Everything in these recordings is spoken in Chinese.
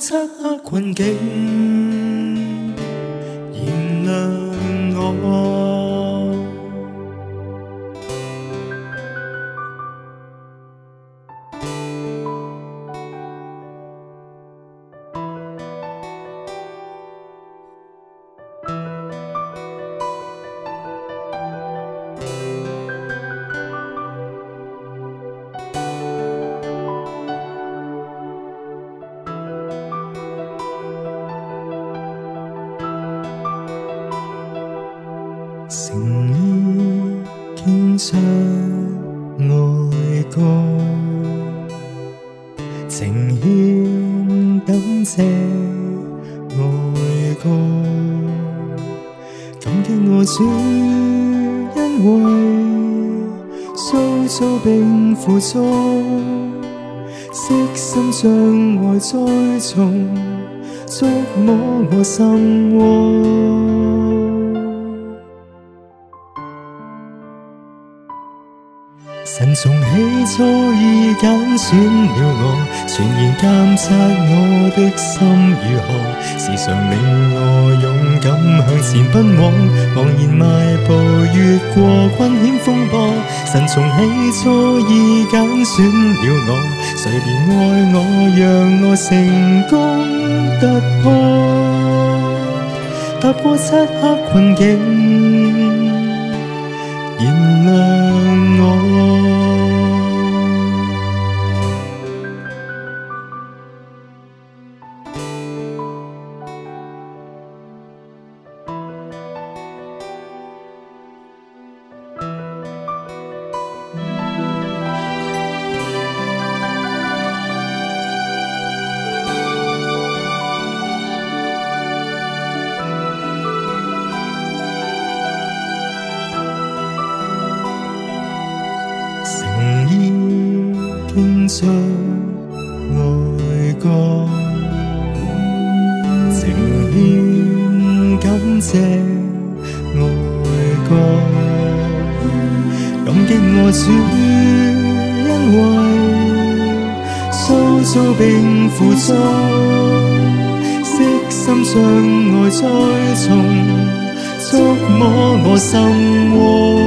漆黑困境。诚意倾出爱歌，情牵今夕爱歌，感激我主因为苏苏并附助，悉心障碍栽种，触摸我心窝。神从起初已拣选了我，全然监察我的心如何，时常令我勇敢向前奔往，茫然迈步越过困险风波。神从起初已拣选了我，谁怜爱我，让我成功突破，突破漆黑困境。需愛歌，情牽感謝愛歌，感激愛主，因為塑造並付出，悉心將愛栽種，觸摸我心窩。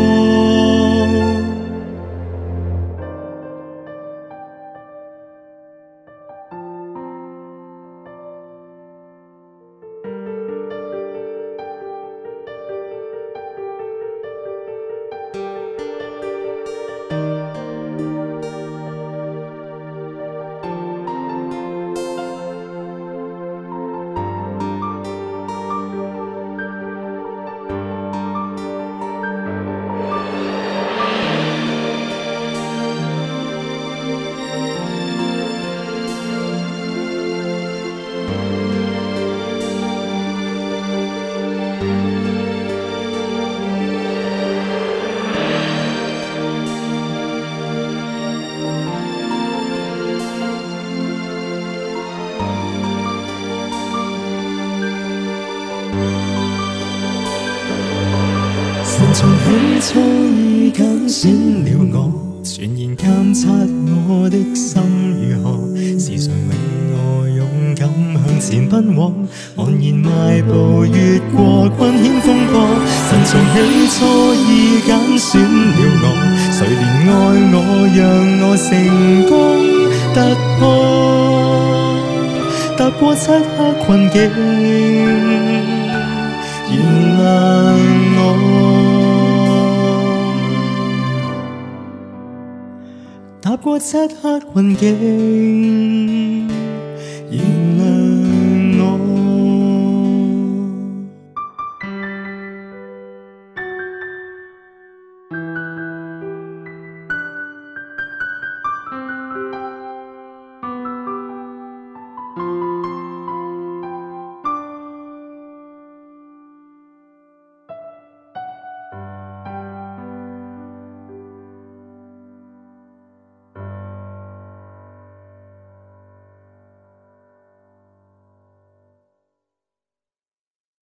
神从起初已拣选了我，全然监察我的心如何，时常令我勇敢向前奔往，昂然迈步越过困险风波。神从起初已拣选了我，谁怜爱我让我成功突破，突破漆黑困境。过漆黑云境。